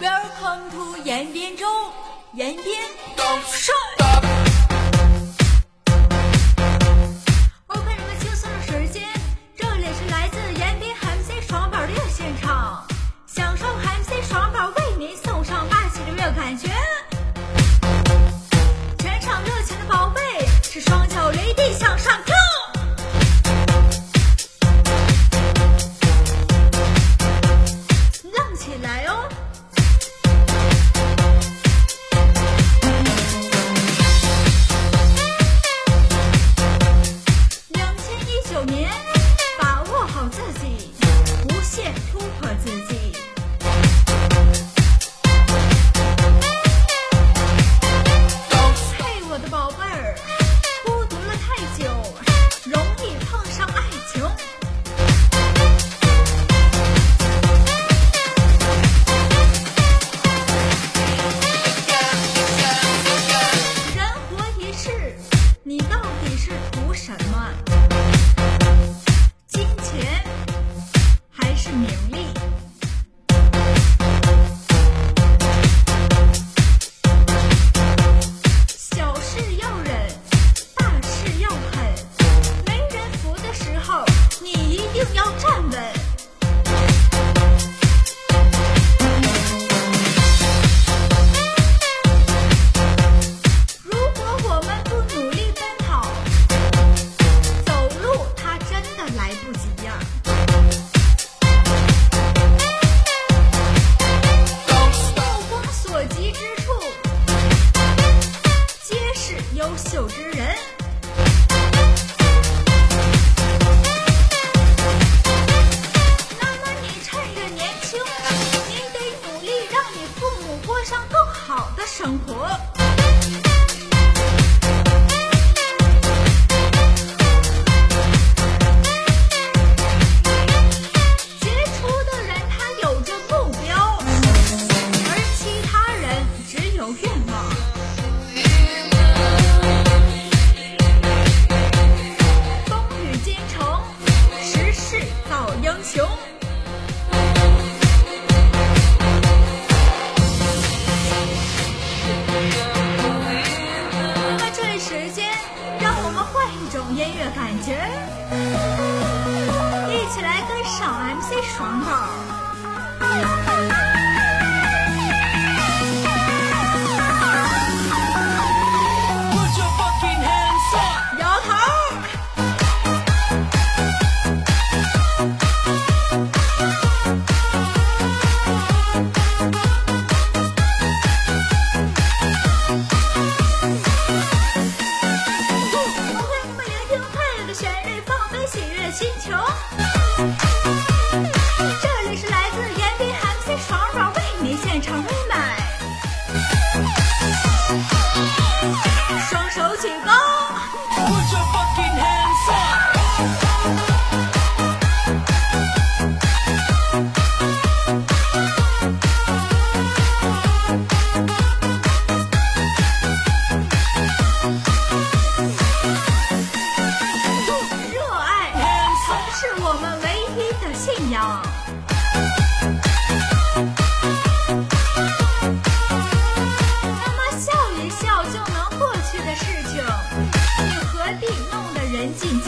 welcome to 延边州延边狗剩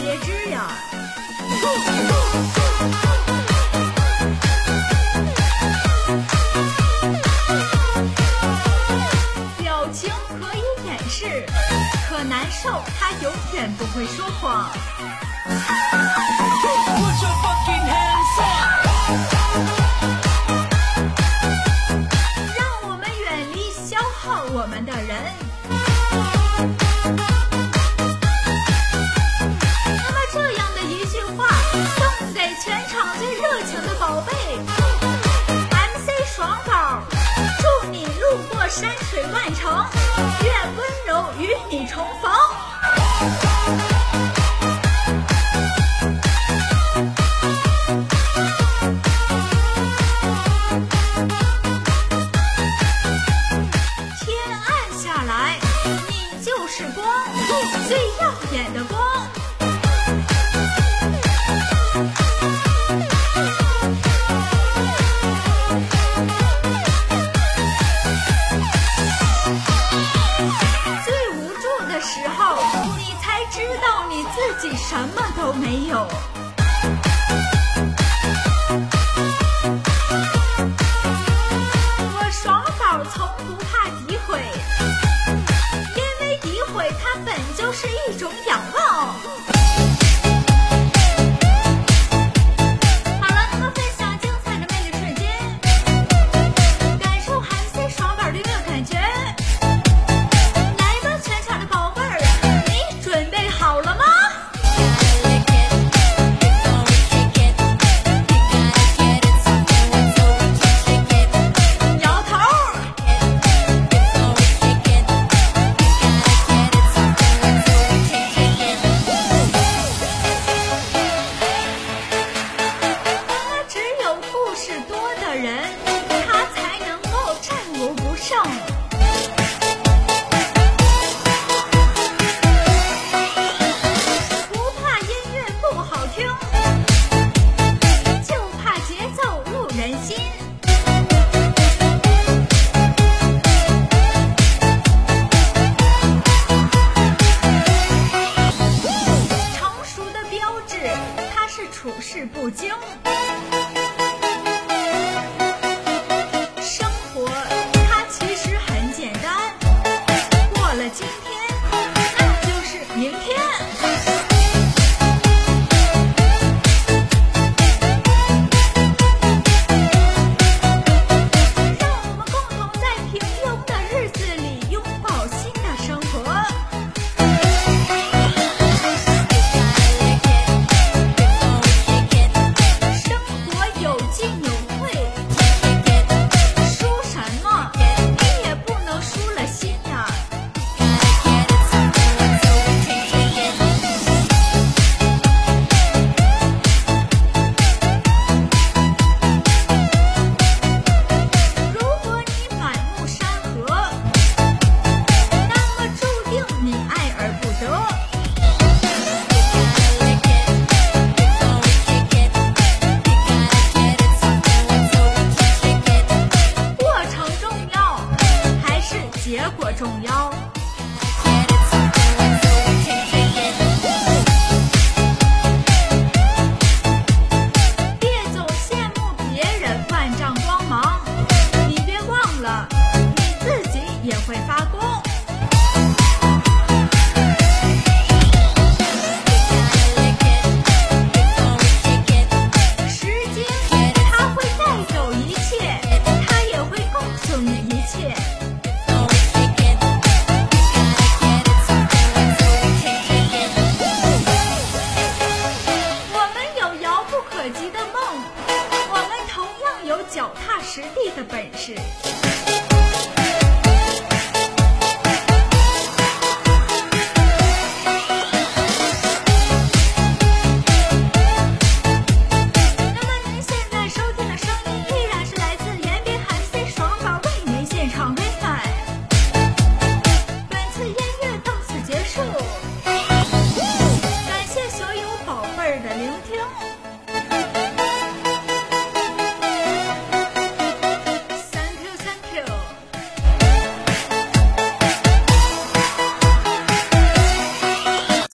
别致呀。表情可以掩饰，可难受，他永远不会说谎。Bye. 事不惊。